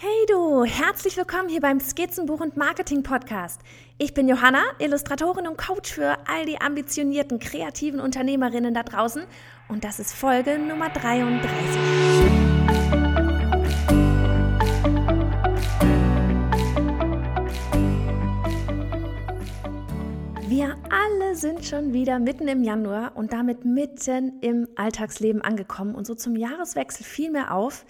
Hey du, herzlich willkommen hier beim Skizzenbuch und Marketing Podcast. Ich bin Johanna, Illustratorin und Coach für all die ambitionierten, kreativen Unternehmerinnen da draußen und das ist Folge Nummer 33. Wir alle sind schon wieder mitten im Januar und damit mitten im Alltagsleben angekommen und so zum Jahreswechsel fiel mir auf,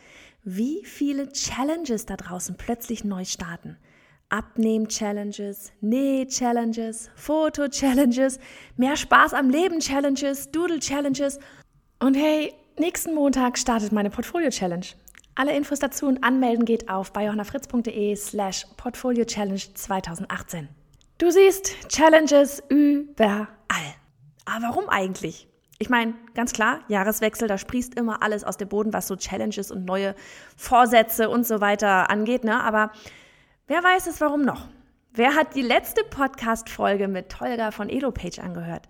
wie viele Challenges da draußen plötzlich neu starten. Abnehm-Challenges, Näh-Challenges, Foto-Challenges, mehr Spaß am Leben-Challenges, Doodle-Challenges. Und hey, nächsten Montag startet meine Portfolio-Challenge. Alle Infos dazu und anmelden geht auf bei slash Portfolio Challenge 2018. Du siehst Challenges überall. Aber warum eigentlich? Ich meine, ganz klar, Jahreswechsel, da sprießt immer alles aus dem Boden, was so Challenges und neue Vorsätze und so weiter angeht, ne? Aber wer weiß es warum noch? Wer hat die letzte Podcast-Folge mit Tolga von EloPage angehört?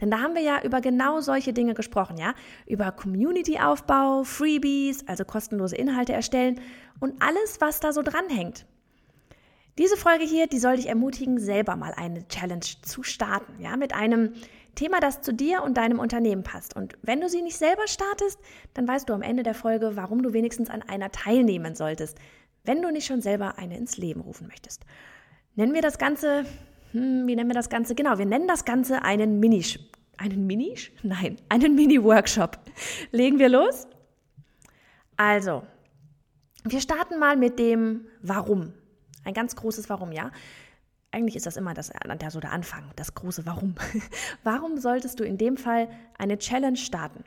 Denn da haben wir ja über genau solche Dinge gesprochen, ja? Über Community-Aufbau, Freebies, also kostenlose Inhalte erstellen und alles, was da so dranhängt. Diese Folge hier, die soll dich ermutigen, selber mal eine Challenge zu starten, ja? Mit einem Thema, das zu dir und deinem Unternehmen passt. Und wenn du sie nicht selber startest, dann weißt du am Ende der Folge, warum du wenigstens an einer teilnehmen solltest, wenn du nicht schon selber eine ins Leben rufen möchtest. Nennen wir das Ganze, hm, wie nennen wir das Ganze? Genau, wir nennen das Ganze einen Mini, einen Mini? Nein, einen Mini-Workshop. Legen wir los? Also, wir starten mal mit dem Warum. Ein ganz großes Warum, ja eigentlich ist das immer das, der, so der Anfang, das große Warum. Warum solltest du in dem Fall eine Challenge starten?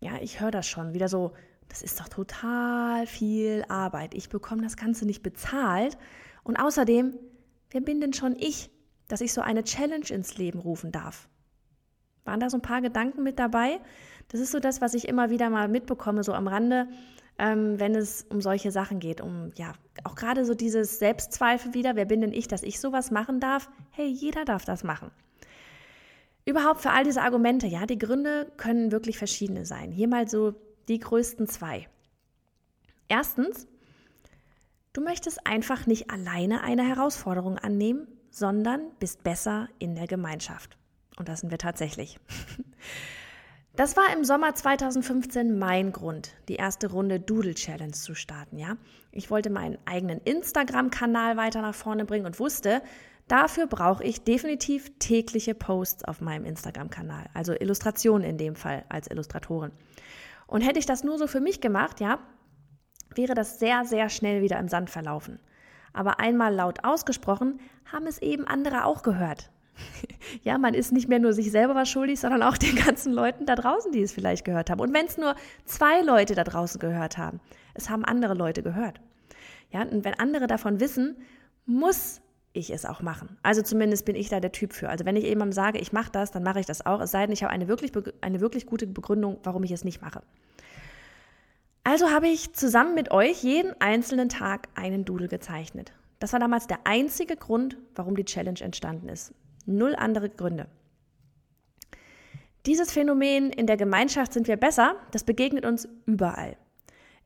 Ja, ich höre das schon wieder so, das ist doch total viel Arbeit. Ich bekomme das Ganze nicht bezahlt. Und außerdem, wer bin denn schon ich, dass ich so eine Challenge ins Leben rufen darf? Waren da so ein paar Gedanken mit dabei? Das ist so das, was ich immer wieder mal mitbekomme, so am Rande ähm, wenn es um solche Sachen geht, um ja auch gerade so dieses Selbstzweifel wieder, wer bin denn ich, dass ich sowas machen darf? Hey, jeder darf das machen. Überhaupt für all diese Argumente, ja, die Gründe können wirklich verschiedene sein. Hier mal so die größten zwei. Erstens, du möchtest einfach nicht alleine eine Herausforderung annehmen, sondern bist besser in der Gemeinschaft. Und das sind wir tatsächlich. Das war im Sommer 2015 mein Grund, die erste Runde Doodle Challenge zu starten, ja. Ich wollte meinen eigenen Instagram-Kanal weiter nach vorne bringen und wusste, dafür brauche ich definitiv tägliche Posts auf meinem Instagram-Kanal, also Illustrationen in dem Fall als Illustratorin. Und hätte ich das nur so für mich gemacht, ja, wäre das sehr, sehr schnell wieder im Sand verlaufen. Aber einmal laut ausgesprochen, haben es eben andere auch gehört ja, man ist nicht mehr nur sich selber was schuldig, sondern auch den ganzen Leuten da draußen, die es vielleicht gehört haben. Und wenn es nur zwei Leute da draußen gehört haben, es haben andere Leute gehört. Ja, und wenn andere davon wissen, muss ich es auch machen. Also zumindest bin ich da der Typ für. Also wenn ich jemandem sage, ich mache das, dann mache ich das auch. Es sei denn, ich habe eine wirklich, eine wirklich gute Begründung, warum ich es nicht mache. Also habe ich zusammen mit euch jeden einzelnen Tag einen Doodle gezeichnet. Das war damals der einzige Grund, warum die Challenge entstanden ist. Null andere Gründe. Dieses Phänomen in der Gemeinschaft sind wir besser, das begegnet uns überall.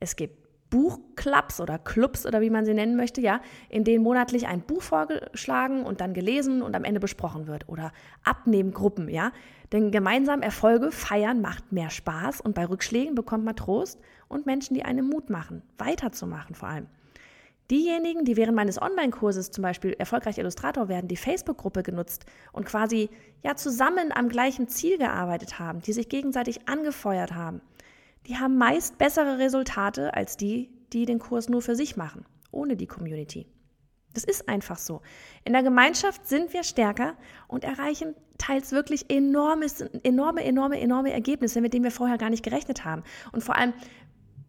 Es gibt Buchclubs oder Clubs oder wie man sie nennen möchte, ja, in denen monatlich ein Buch vorgeschlagen und dann gelesen und am Ende besprochen wird. Oder Abnehmgruppen, ja. Denn gemeinsam Erfolge feiern macht mehr Spaß und bei Rückschlägen bekommt man Trost und Menschen, die einem Mut machen, weiterzumachen vor allem. Diejenigen, die während meines Online-Kurses zum Beispiel erfolgreich Illustrator werden, die Facebook-Gruppe genutzt und quasi ja zusammen am gleichen Ziel gearbeitet haben, die sich gegenseitig angefeuert haben, die haben meist bessere Resultate als die, die den Kurs nur für sich machen, ohne die Community. Das ist einfach so. In der Gemeinschaft sind wir stärker und erreichen teils wirklich enormes, enorme, enorme, enorme Ergebnisse, mit denen wir vorher gar nicht gerechnet haben. Und vor allem,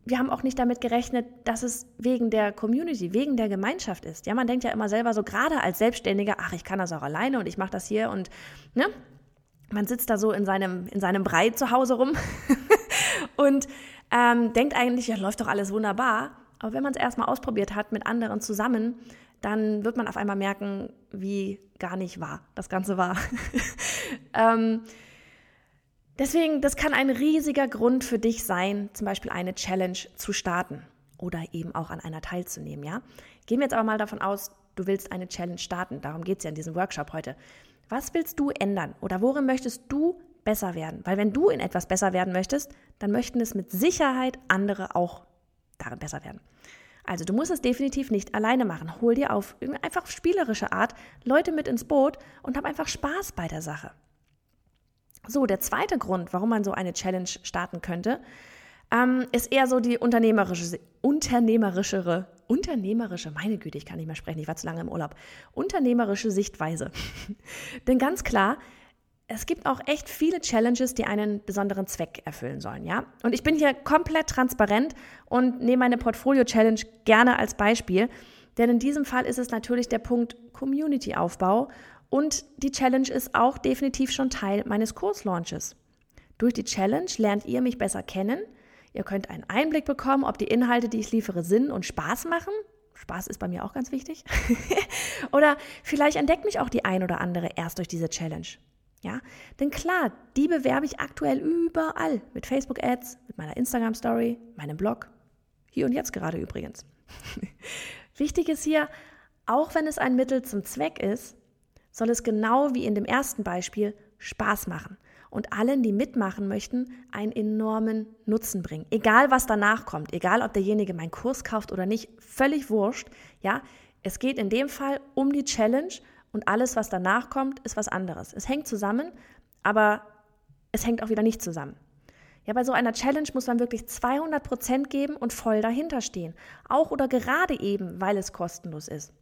wir haben auch nicht damit gerechnet, dass es wegen der Community, wegen der Gemeinschaft ist. Ja, man denkt ja immer selber so, gerade als Selbstständiger, ach, ich kann das auch alleine und ich mache das hier und ne, man sitzt da so in seinem, in seinem Brei zu Hause rum und ähm, denkt eigentlich, ja, läuft doch alles wunderbar. Aber wenn man es erstmal ausprobiert hat mit anderen zusammen, dann wird man auf einmal merken, wie gar nicht wahr das Ganze war. ähm, Deswegen, das kann ein riesiger Grund für dich sein, zum Beispiel eine Challenge zu starten. oder eben auch an einer teilzunehmen, ja? Gehen wir jetzt aber mal davon aus, du willst eine Challenge starten. Darum geht es ja in diesem Workshop heute. Was willst du ändern oder worin möchtest du besser werden? Weil wenn du in etwas besser werden möchtest, dann möchten es mit Sicherheit andere auch darin besser werden. Also du musst es definitiv nicht alleine machen. Hol dir auf einfach spielerische Art Leute mit ins Boot und hab einfach Spaß bei der Sache. So, der zweite Grund, warum man so eine Challenge starten könnte, ähm, ist eher so die unternehmerische, unternehmerischere, unternehmerische, meine Güte, ich kann nicht mehr sprechen, ich war zu lange im Urlaub, unternehmerische Sichtweise. Denn ganz klar, es gibt auch echt viele Challenges, die einen besonderen Zweck erfüllen sollen, ja? Und ich bin hier komplett transparent und nehme meine Portfolio-Challenge gerne als Beispiel, denn in diesem Fall ist es natürlich der Punkt Community-Aufbau und die Challenge ist auch definitiv schon Teil meines Kurslaunches. Durch die Challenge lernt ihr mich besser kennen, Ihr könnt einen Einblick bekommen, ob die Inhalte, die ich liefere, Sinn und Spaß machen. Spaß ist bei mir auch ganz wichtig. oder vielleicht entdeckt mich auch die ein oder andere erst durch diese Challenge. Ja, denn klar, die bewerbe ich aktuell überall mit Facebook Ads, mit meiner Instagram Story, meinem Blog. Hier und jetzt gerade übrigens. Wichtig ist hier, auch wenn es ein Mittel zum Zweck ist, soll es genau wie in dem ersten Beispiel Spaß machen und allen, die mitmachen möchten, einen enormen Nutzen bringen. Egal, was danach kommt, egal, ob derjenige meinen Kurs kauft oder nicht, völlig wurscht. Ja, es geht in dem Fall um die Challenge und alles, was danach kommt, ist was anderes. Es hängt zusammen, aber es hängt auch wieder nicht zusammen. Ja, bei so einer Challenge muss man wirklich 200 Prozent geben und voll dahinter stehen. Auch oder gerade eben, weil es kostenlos ist.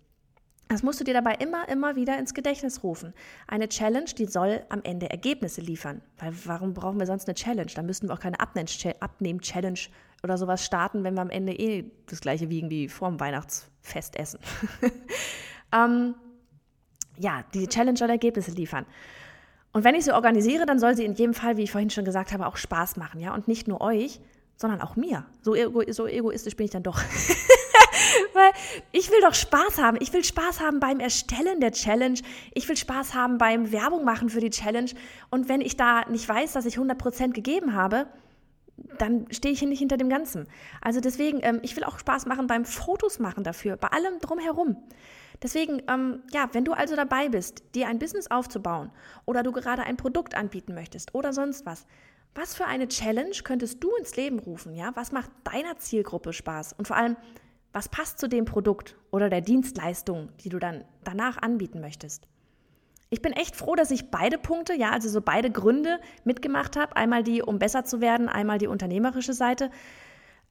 Das musst du dir dabei immer, immer wieder ins Gedächtnis rufen. Eine Challenge, die soll am Ende Ergebnisse liefern. Weil warum brauchen wir sonst eine Challenge? Da müssten wir auch keine Abnehm-Challenge oder sowas starten, wenn wir am Ende eh das gleiche wiegen wie vor dem Weihnachtsfest essen. ähm, ja, die Challenge soll Ergebnisse liefern. Und wenn ich sie organisiere, dann soll sie in jedem Fall, wie ich vorhin schon gesagt habe, auch Spaß machen, ja. Und nicht nur euch, sondern auch mir. So, ego so egoistisch bin ich dann doch. Weil ich will doch Spaß haben. Ich will Spaß haben beim Erstellen der Challenge. Ich will Spaß haben beim Werbung machen für die Challenge. Und wenn ich da nicht weiß, dass ich 100% gegeben habe, dann stehe ich nicht hinter dem Ganzen. Also deswegen, ähm, ich will auch Spaß machen beim Fotos machen dafür, bei allem drumherum. Deswegen, ähm, ja, wenn du also dabei bist, dir ein Business aufzubauen oder du gerade ein Produkt anbieten möchtest oder sonst was, was für eine Challenge könntest du ins Leben rufen? Ja, was macht deiner Zielgruppe Spaß? Und vor allem, was passt zu dem Produkt oder der Dienstleistung, die du dann danach anbieten möchtest? Ich bin echt froh, dass ich beide Punkte, ja, also so beide Gründe mitgemacht habe. Einmal die, um besser zu werden, einmal die unternehmerische Seite.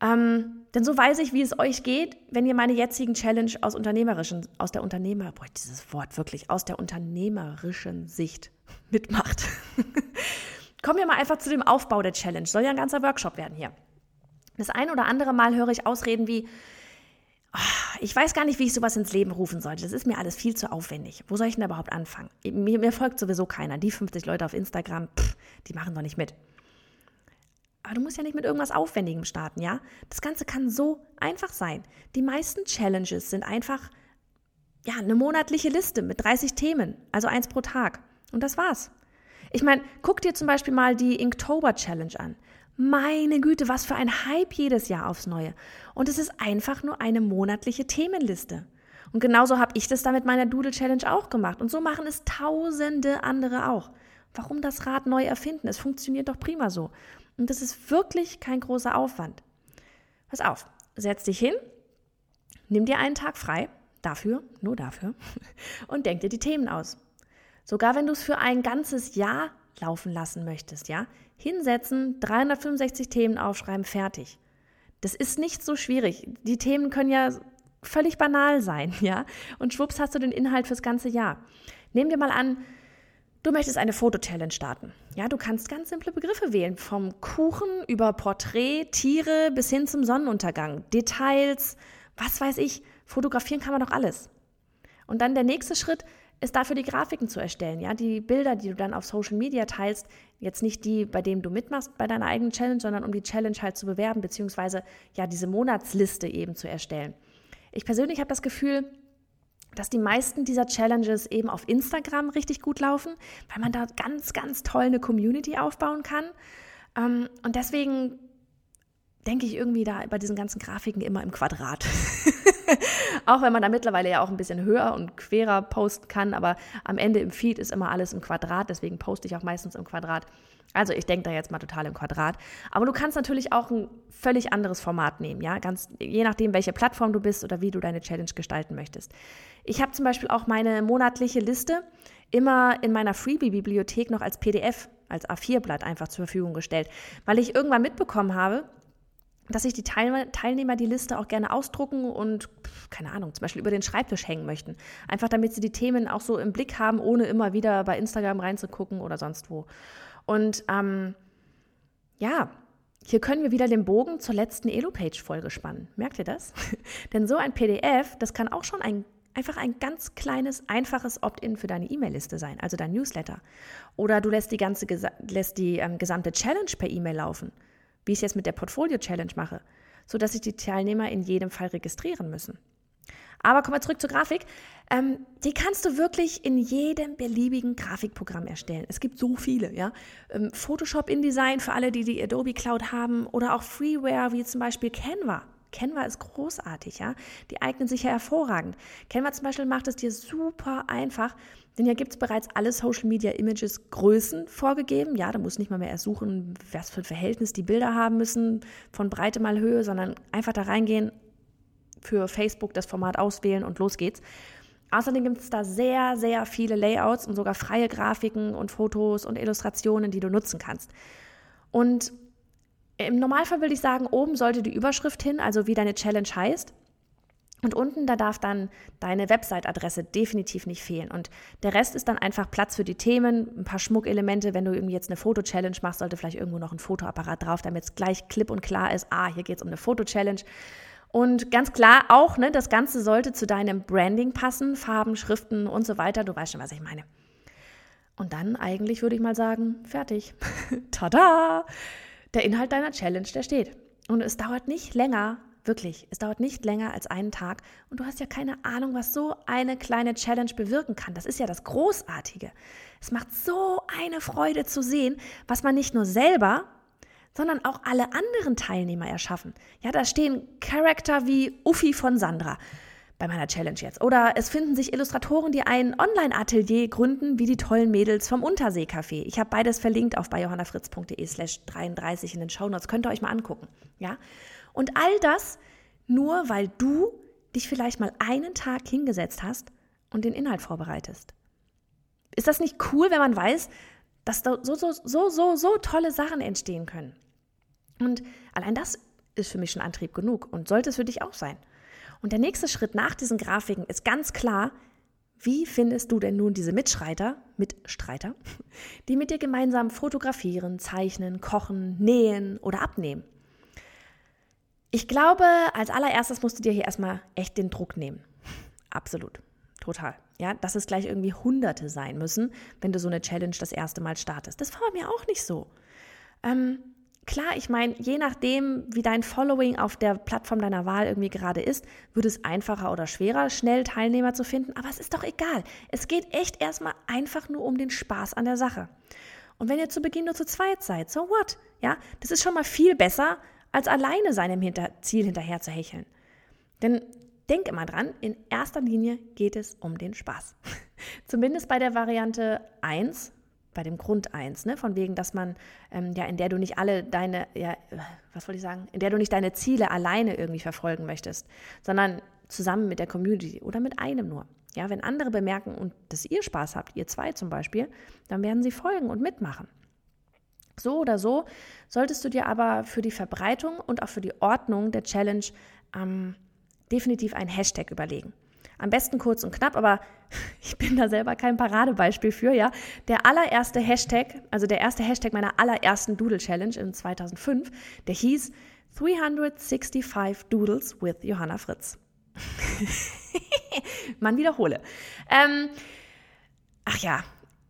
Ähm, denn so weiß ich, wie es euch geht, wenn ihr meine jetzigen Challenge aus unternehmerischen, aus der Unternehmer, boah, dieses Wort wirklich, aus der unternehmerischen Sicht mitmacht. Kommen wir mal einfach zu dem Aufbau der Challenge. Soll ja ein ganzer Workshop werden hier. Das ein oder andere Mal höre ich Ausreden wie, ich weiß gar nicht, wie ich sowas ins Leben rufen sollte. Das ist mir alles viel zu aufwendig. Wo soll ich denn überhaupt anfangen? Mir, mir folgt sowieso keiner. Die 50 Leute auf Instagram, pff, die machen doch nicht mit. Aber du musst ja nicht mit irgendwas Aufwendigem starten, ja? Das Ganze kann so einfach sein. Die meisten Challenges sind einfach, ja, eine monatliche Liste mit 30 Themen, also eins pro Tag. Und das war's. Ich meine, guck dir zum Beispiel mal die Inktober Challenge an. Meine Güte, was für ein Hype jedes Jahr aufs Neue. Und es ist einfach nur eine monatliche Themenliste. Und genauso habe ich das da mit meiner Doodle Challenge auch gemacht. Und so machen es tausende andere auch. Warum das Rad neu erfinden? Es funktioniert doch prima so. Und das ist wirklich kein großer Aufwand. Pass auf, setz dich hin, nimm dir einen Tag frei, dafür, nur dafür, und denk dir die Themen aus. Sogar wenn du es für ein ganzes Jahr laufen lassen möchtest, ja, hinsetzen, 365 Themen aufschreiben, fertig. Das ist nicht so schwierig. Die Themen können ja völlig banal sein, ja? Und schwupps hast du den Inhalt fürs ganze Jahr. Nehmen wir mal an, du möchtest eine Foto-Challenge starten. Ja, du kannst ganz simple Begriffe wählen, vom Kuchen über Porträt, Tiere bis hin zum Sonnenuntergang, Details, was weiß ich. Fotografieren kann man doch alles. Und dann der nächste Schritt, ist dafür die Grafiken zu erstellen, ja, die Bilder, die du dann auf Social Media teilst, jetzt nicht die, bei denen du mitmachst bei deiner eigenen Challenge, sondern um die Challenge halt zu bewerben, beziehungsweise ja diese Monatsliste eben zu erstellen. Ich persönlich habe das Gefühl, dass die meisten dieser Challenges eben auf Instagram richtig gut laufen, weil man da ganz, ganz toll eine Community aufbauen kann. Ähm, und deswegen denke ich irgendwie da bei diesen ganzen Grafiken immer im Quadrat. auch wenn man da mittlerweile ja auch ein bisschen höher und querer posten kann, aber am Ende im Feed ist immer alles im Quadrat, deswegen poste ich auch meistens im Quadrat. Also ich denke da jetzt mal total im Quadrat. Aber du kannst natürlich auch ein völlig anderes Format nehmen, ja, ganz je nachdem, welche Plattform du bist oder wie du deine Challenge gestalten möchtest. Ich habe zum Beispiel auch meine monatliche Liste immer in meiner Freebie-Bibliothek noch als PDF, als A4-Blatt einfach zur Verfügung gestellt, weil ich irgendwann mitbekommen habe, dass sich die Teilnehmer die Liste auch gerne ausdrucken und, keine Ahnung, zum Beispiel über den Schreibtisch hängen möchten. Einfach damit sie die Themen auch so im Blick haben, ohne immer wieder bei Instagram reinzugucken oder sonst wo. Und ähm, ja, hier können wir wieder den Bogen zur letzten Elo-Page-Folge spannen. Merkt ihr das? Denn so ein PDF, das kann auch schon ein, einfach ein ganz kleines, einfaches Opt-in für deine E-Mail-Liste sein, also dein Newsletter. Oder du lässt die, ganze, lässt die ähm, gesamte Challenge per E-Mail laufen, wie ich es jetzt mit der Portfolio-Challenge mache, sodass sich die Teilnehmer in jedem Fall registrieren müssen. Aber kommen wir zurück zur Grafik. Ähm, die kannst du wirklich in jedem beliebigen Grafikprogramm erstellen. Es gibt so viele, ja. Ähm, Photoshop InDesign für alle, die die Adobe Cloud haben oder auch Freeware wie zum Beispiel Canva. Canva ist großartig, ja. Die eignen sich ja hervorragend. Canva zum Beispiel macht es dir super einfach, denn hier gibt es bereits alle Social Media Images Größen vorgegeben. Ja, da musst du nicht mal mehr ersuchen, was für ein Verhältnis die Bilder haben müssen, von Breite mal Höhe, sondern einfach da reingehen, für Facebook das Format auswählen und los geht's. Außerdem gibt es da sehr, sehr viele Layouts und sogar freie Grafiken und Fotos und Illustrationen, die du nutzen kannst. Und im Normalfall würde ich sagen, oben sollte die Überschrift hin, also wie deine Challenge heißt. Und unten, da darf dann deine Website-Adresse definitiv nicht fehlen. Und der Rest ist dann einfach Platz für die Themen, ein paar Schmuckelemente. Wenn du irgendwie jetzt eine Foto-Challenge machst, sollte vielleicht irgendwo noch ein Fotoapparat drauf, damit es gleich klipp und klar ist, ah, hier geht es um eine Foto-Challenge. Und ganz klar auch, ne, das Ganze sollte zu deinem Branding passen, Farben, Schriften und so weiter. Du weißt schon, was ich meine. Und dann eigentlich würde ich mal sagen, fertig. Tada! Der Inhalt deiner Challenge, der steht. Und es dauert nicht länger, wirklich, es dauert nicht länger als einen Tag. Und du hast ja keine Ahnung, was so eine kleine Challenge bewirken kann. Das ist ja das Großartige. Es macht so eine Freude zu sehen, was man nicht nur selber, sondern auch alle anderen Teilnehmer erschaffen. Ja, da stehen Charakter wie Uffi von Sandra bei meiner Challenge jetzt. Oder es finden sich Illustratoren, die ein Online-Atelier gründen, wie die tollen Mädels vom Unterseecafé. Ich habe beides verlinkt auf bei johannafritz.de slash 33 in den Shownotes. Könnt ihr euch mal angucken. Ja? Und all das nur, weil du dich vielleicht mal einen Tag hingesetzt hast und den Inhalt vorbereitest. Ist das nicht cool, wenn man weiß, dass da so, so, so, so, so tolle Sachen entstehen können. Und allein das ist für mich schon Antrieb genug und sollte es für dich auch sein. Und der nächste Schritt nach diesen Grafiken ist ganz klar, wie findest du denn nun diese Mitschreiter, Mitstreiter, die mit dir gemeinsam fotografieren, zeichnen, kochen, nähen oder abnehmen? Ich glaube, als allererstes musst du dir hier erstmal echt den Druck nehmen. Absolut. Total. Ja, dass es gleich irgendwie Hunderte sein müssen, wenn du so eine Challenge das erste Mal startest. Das war mir auch nicht so. Ähm, klar, ich meine, je nachdem, wie dein Following auf der Plattform deiner Wahl irgendwie gerade ist, wird es einfacher oder schwerer, schnell Teilnehmer zu finden. Aber es ist doch egal. Es geht echt erstmal einfach nur um den Spaß an der Sache. Und wenn ihr zu Beginn nur zu zweit seid, so what? Ja, das ist schon mal viel besser, als alleine seinem Hinter Ziel hinterher zu hecheln. Denn denk immer dran, in erster Linie geht es um den Spaß. Zumindest bei der Variante 1, bei dem Grund 1, ne? von wegen, dass man, ähm, ja, in der du nicht alle deine, ja, was wollte ich sagen, in der du nicht deine Ziele alleine irgendwie verfolgen möchtest, sondern zusammen mit der Community oder mit einem nur. Ja, wenn andere bemerken und dass ihr Spaß habt, ihr zwei zum Beispiel, dann werden sie folgen und mitmachen. So oder so solltest du dir aber für die Verbreitung und auch für die Ordnung der Challenge ähm, definitiv einen Hashtag überlegen. Am besten kurz und knapp, aber ich bin da selber kein Paradebeispiel für, ja. Der allererste Hashtag, also der erste Hashtag meiner allerersten Doodle Challenge in 2005, der hieß 365 Doodles with Johanna Fritz. Man wiederhole. Ähm, ach ja,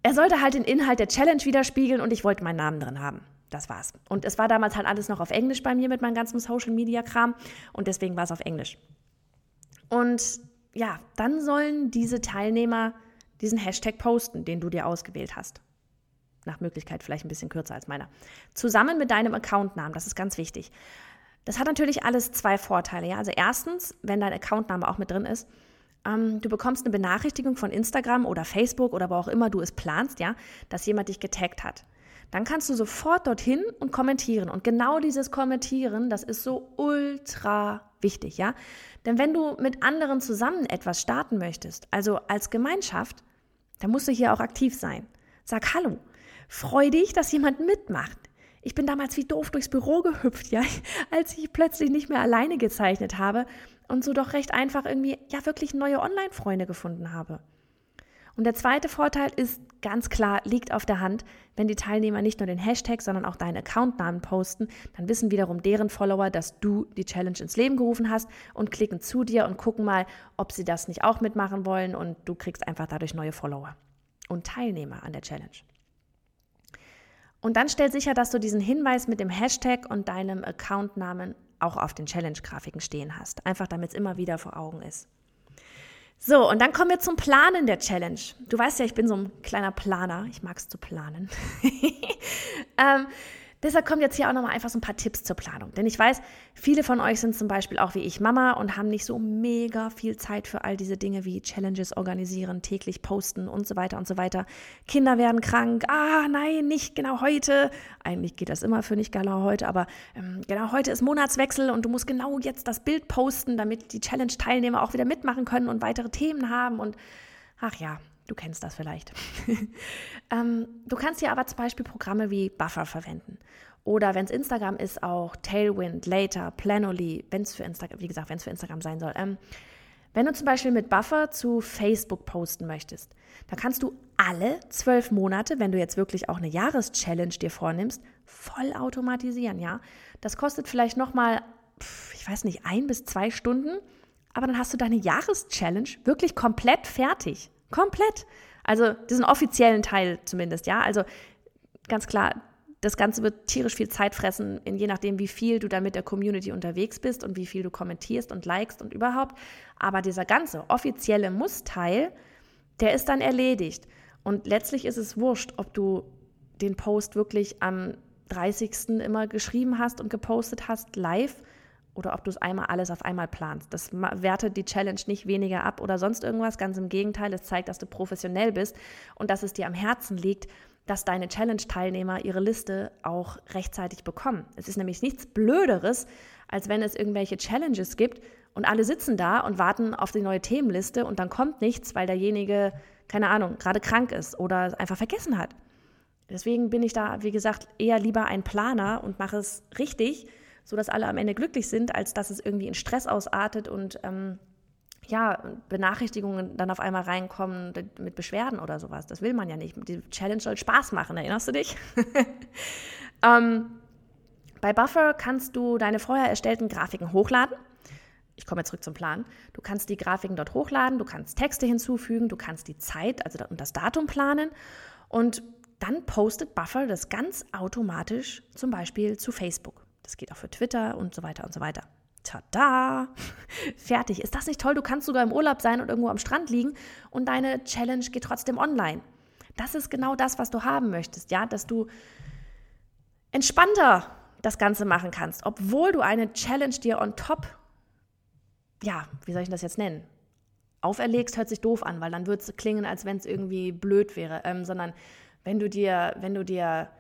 er sollte halt den Inhalt der Challenge widerspiegeln und ich wollte meinen Namen drin haben. Das war's. Und es war damals halt alles noch auf Englisch bei mir mit meinem ganzen Social Media Kram und deswegen war es auf Englisch. Und ja, dann sollen diese Teilnehmer diesen Hashtag posten, den du dir ausgewählt hast. Nach Möglichkeit vielleicht ein bisschen kürzer als meiner. Zusammen mit deinem Accountnamen, das ist ganz wichtig. Das hat natürlich alles zwei Vorteile. Ja? Also erstens, wenn dein Accountname auch mit drin ist, ähm, du bekommst eine Benachrichtigung von Instagram oder Facebook oder wo auch immer du es planst, ja, dass jemand dich getaggt hat. Dann kannst du sofort dorthin und kommentieren. Und genau dieses Kommentieren, das ist so ultra wichtig, ja. Denn wenn du mit anderen zusammen etwas starten möchtest, also als Gemeinschaft, dann musst du hier auch aktiv sein. Sag Hallo. Freu dich, dass jemand mitmacht. Ich bin damals wie doof durchs Büro gehüpft, ja, als ich plötzlich nicht mehr alleine gezeichnet habe und so doch recht einfach irgendwie, ja, wirklich neue Online-Freunde gefunden habe. Und der zweite Vorteil ist ganz klar, liegt auf der Hand, wenn die Teilnehmer nicht nur den Hashtag, sondern auch deinen Accountnamen posten, dann wissen wiederum deren Follower, dass du die Challenge ins Leben gerufen hast und klicken zu dir und gucken mal, ob sie das nicht auch mitmachen wollen und du kriegst einfach dadurch neue Follower und Teilnehmer an der Challenge. Und dann stell sicher, dass du diesen Hinweis mit dem Hashtag und deinem Accountnamen auch auf den Challenge-Grafiken stehen hast. Einfach damit es immer wieder vor Augen ist. So, und dann kommen wir zum Planen der Challenge. Du weißt ja, ich bin so ein kleiner Planer. Ich mag es zu planen. ähm, Deshalb kommen jetzt hier auch nochmal einfach so ein paar Tipps zur Planung. Denn ich weiß, viele von euch sind zum Beispiel auch wie ich Mama und haben nicht so mega viel Zeit für all diese Dinge wie Challenges organisieren, täglich posten und so weiter und so weiter. Kinder werden krank. Ah, nein, nicht genau heute. Eigentlich geht das immer für nicht genau heute, aber ähm, genau heute ist Monatswechsel und du musst genau jetzt das Bild posten, damit die Challenge-Teilnehmer auch wieder mitmachen können und weitere Themen haben und ach ja, Du kennst das vielleicht. ähm, du kannst hier aber zum Beispiel Programme wie Buffer verwenden. Oder wenn es Instagram ist, auch Tailwind, Later, Planoly, wenn es für Instagram, wie gesagt, wenn es für Instagram sein soll. Ähm, wenn du zum Beispiel mit Buffer zu Facebook posten möchtest, dann kannst du alle zwölf Monate, wenn du jetzt wirklich auch eine Jahreschallenge dir vornimmst, voll automatisieren, ja. Das kostet vielleicht nochmal, ich weiß nicht, ein bis zwei Stunden, aber dann hast du deine Jahreschallenge wirklich komplett fertig. Komplett. Also diesen offiziellen Teil zumindest, ja. Also ganz klar, das Ganze wird tierisch viel Zeit fressen, je nachdem, wie viel du da mit der Community unterwegs bist und wie viel du kommentierst und likest und überhaupt. Aber dieser ganze offizielle Muss-Teil, der ist dann erledigt. Und letztlich ist es wurscht, ob du den Post wirklich am 30. immer geschrieben hast und gepostet hast, live oder ob du es einmal alles auf einmal planst. Das wertet die Challenge nicht weniger ab oder sonst irgendwas. Ganz im Gegenteil, es zeigt, dass du professionell bist und dass es dir am Herzen liegt, dass deine Challenge-Teilnehmer ihre Liste auch rechtzeitig bekommen. Es ist nämlich nichts Blöderes, als wenn es irgendwelche Challenges gibt und alle sitzen da und warten auf die neue Themenliste und dann kommt nichts, weil derjenige, keine Ahnung, gerade krank ist oder einfach vergessen hat. Deswegen bin ich da, wie gesagt, eher lieber ein Planer und mache es richtig sodass alle am Ende glücklich sind, als dass es irgendwie in Stress ausartet und ähm, ja, Benachrichtigungen dann auf einmal reinkommen mit Beschwerden oder sowas. Das will man ja nicht. Die Challenge soll Spaß machen, erinnerst du dich? ähm, bei Buffer kannst du deine vorher erstellten Grafiken hochladen. Ich komme jetzt zurück zum Plan. Du kannst die Grafiken dort hochladen, du kannst Texte hinzufügen, du kannst die Zeit also und das Datum planen und dann postet Buffer das ganz automatisch zum Beispiel zu Facebook. Das geht auch für Twitter und so weiter und so weiter. Tada! Fertig. Ist das nicht toll? Du kannst sogar im Urlaub sein und irgendwo am Strand liegen und deine Challenge geht trotzdem online. Das ist genau das, was du haben möchtest, ja, dass du entspannter das Ganze machen kannst, obwohl du eine Challenge dir on top, ja, wie soll ich das jetzt nennen? Auferlegst hört sich doof an, weil dann würde es klingen, als wenn es irgendwie blöd wäre, ähm, sondern wenn du dir, wenn du dir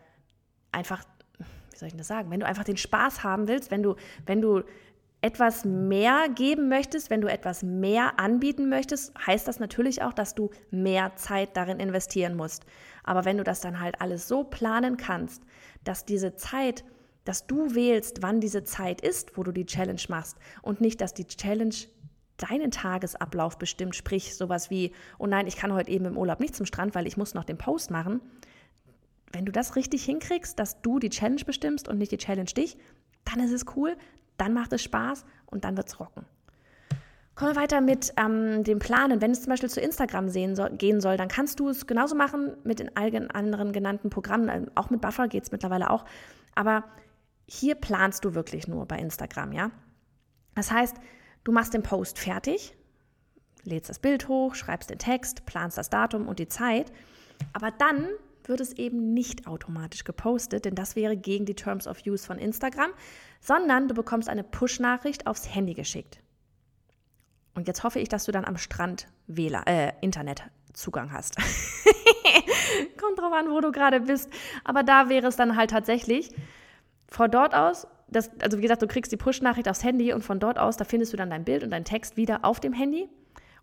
einfach soll ich das sagen, wenn du einfach den Spaß haben willst, wenn du, wenn du etwas mehr geben möchtest, wenn du etwas mehr anbieten möchtest, heißt das natürlich auch, dass du mehr Zeit darin investieren musst. Aber wenn du das dann halt alles so planen kannst, dass diese Zeit, dass du wählst, wann diese Zeit ist, wo du die Challenge machst und nicht, dass die Challenge deinen Tagesablauf bestimmt, sprich sowas wie, oh nein, ich kann heute eben im Urlaub nicht zum Strand, weil ich muss noch den Post machen, wenn du das richtig hinkriegst, dass du die Challenge bestimmst und nicht die Challenge dich, dann ist es cool, dann macht es Spaß und dann wird es rocken. Kommen wir weiter mit ähm, dem Planen. Wenn es zum Beispiel zu Instagram soll, gehen soll, dann kannst du es genauso machen mit den anderen genannten Programmen. Ähm, auch mit Buffer geht es mittlerweile auch. Aber hier planst du wirklich nur bei Instagram, ja? Das heißt, du machst den Post fertig, lädst das Bild hoch, schreibst den Text, planst das Datum und die Zeit. Aber dann wird es eben nicht automatisch gepostet, denn das wäre gegen die Terms of Use von Instagram, sondern du bekommst eine Push-Nachricht aufs Handy geschickt. Und jetzt hoffe ich, dass du dann am Strand WLAN, äh, Internetzugang hast. Kommt drauf an, wo du gerade bist. Aber da wäre es dann halt tatsächlich von dort aus, das, also wie gesagt, du kriegst die Push-Nachricht aufs Handy und von dort aus, da findest du dann dein Bild und deinen Text wieder auf dem Handy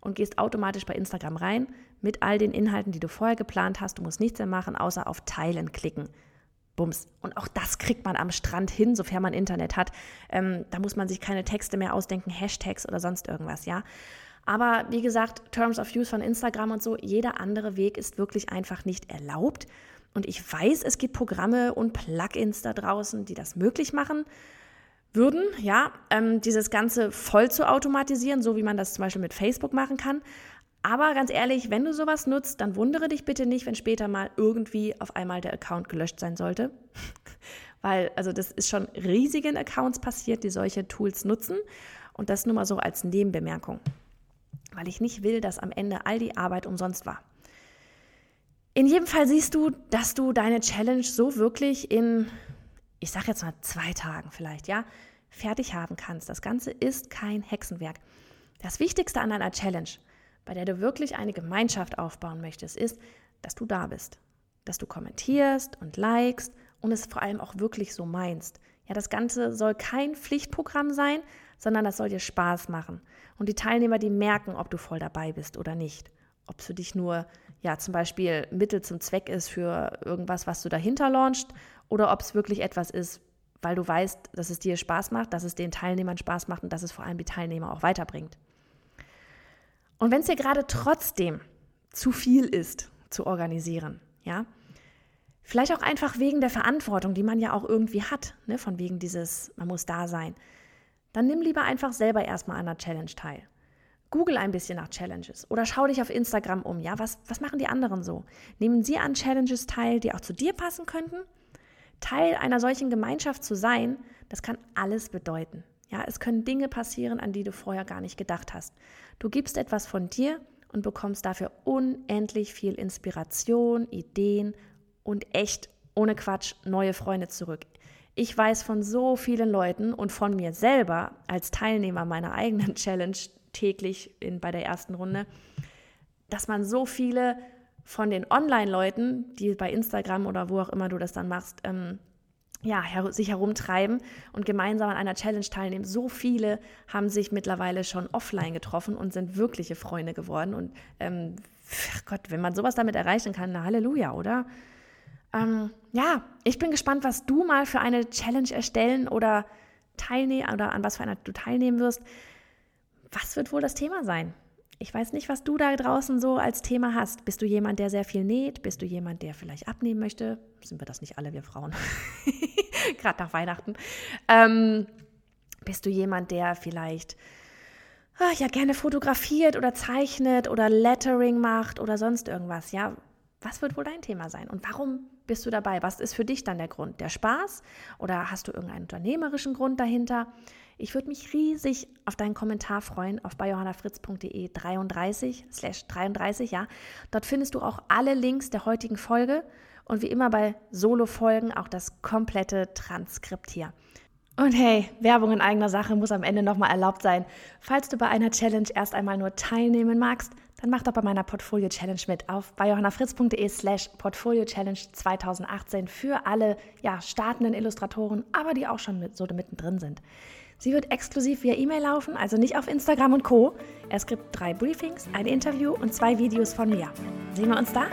und gehst automatisch bei Instagram rein mit all den Inhalten, die du vorher geplant hast. Du musst nichts mehr machen, außer auf Teilen klicken. Bums. Und auch das kriegt man am Strand hin, sofern man Internet hat. Ähm, da muss man sich keine Texte mehr ausdenken, Hashtags oder sonst irgendwas, ja. Aber wie gesagt, Terms of Use von Instagram und so, jeder andere Weg ist wirklich einfach nicht erlaubt. Und ich weiß, es gibt Programme und Plugins da draußen, die das möglich machen würden, ja, ähm, dieses Ganze voll zu automatisieren, so wie man das zum Beispiel mit Facebook machen kann. Aber ganz ehrlich, wenn du sowas nutzt, dann wundere dich bitte nicht, wenn später mal irgendwie auf einmal der Account gelöscht sein sollte. Weil, also das ist schon riesigen Accounts passiert, die solche Tools nutzen. Und das nur mal so als Nebenbemerkung. Weil ich nicht will, dass am Ende all die Arbeit umsonst war. In jedem Fall siehst du, dass du deine Challenge so wirklich in ich sage jetzt mal zwei Tagen vielleicht, ja, fertig haben kannst. Das Ganze ist kein Hexenwerk. Das Wichtigste an einer Challenge, bei der du wirklich eine Gemeinschaft aufbauen möchtest, ist, dass du da bist, dass du kommentierst und likest und es vor allem auch wirklich so meinst. Ja, das Ganze soll kein Pflichtprogramm sein, sondern das soll dir Spaß machen. Und die Teilnehmer, die merken, ob du voll dabei bist oder nicht. Ob es für dich nur, ja, zum Beispiel Mittel zum Zweck ist für irgendwas, was du dahinter launchst oder ob es wirklich etwas ist, weil du weißt, dass es dir Spaß macht, dass es den Teilnehmern Spaß macht und dass es vor allem die Teilnehmer auch weiterbringt. Und wenn es dir gerade trotzdem zu viel ist, zu organisieren, ja, vielleicht auch einfach wegen der Verantwortung, die man ja auch irgendwie hat, ne, von wegen dieses, man muss da sein, dann nimm lieber einfach selber erstmal an einer Challenge teil. Google ein bisschen nach Challenges oder schau dich auf Instagram um. Ja, was, was machen die anderen so? Nehmen sie an Challenges teil, die auch zu dir passen könnten? Teil einer solchen Gemeinschaft zu sein, das kann alles bedeuten. Ja, es können Dinge passieren, an die du vorher gar nicht gedacht hast. Du gibst etwas von dir und bekommst dafür unendlich viel Inspiration, Ideen und echt ohne Quatsch neue Freunde zurück. Ich weiß von so vielen Leuten und von mir selber als Teilnehmer meiner eigenen Challenge täglich in, bei der ersten Runde, dass man so viele von den Online-Leuten, die bei Instagram oder wo auch immer du das dann machst, ähm, ja, her sich herumtreiben und gemeinsam an einer Challenge teilnehmen. So viele haben sich mittlerweile schon offline getroffen und sind wirkliche Freunde geworden. Und ähm, Gott, wenn man sowas damit erreichen kann, na Halleluja, oder? Ähm, ja, ich bin gespannt, was du mal für eine Challenge erstellen oder teilnehmen oder an was für einer du teilnehmen wirst. Was wird wohl das Thema sein? Ich weiß nicht, was du da draußen so als Thema hast. Bist du jemand, der sehr viel näht? Bist du jemand, der vielleicht abnehmen möchte? Sind wir das nicht alle, wir Frauen? Gerade nach Weihnachten. Ähm, bist du jemand, der vielleicht ach, ja gerne fotografiert oder zeichnet oder Lettering macht oder sonst irgendwas? Ja, was wird wohl dein Thema sein? Und warum bist du dabei? Was ist für dich dann der Grund? Der Spaß? Oder hast du irgendeinen unternehmerischen Grund dahinter? Ich würde mich riesig auf deinen Kommentar freuen auf bei johannafritz.de 33 slash 33, ja. Dort findest du auch alle Links der heutigen Folge und wie immer bei Solo-Folgen auch das komplette Transkript hier. Und hey, Werbung in eigener Sache muss am Ende nochmal erlaubt sein. Falls du bei einer Challenge erst einmal nur teilnehmen magst, dann mach doch bei meiner Portfolio Challenge mit auf bei johannafritz.de slash Portfolio Challenge 2018 für alle ja, startenden Illustratoren, aber die auch schon mit, so mittendrin sind. Sie wird exklusiv via E-Mail laufen, also nicht auf Instagram und Co. Es gibt drei Briefings, ein Interview und zwei Videos von mir. Sehen wir uns da?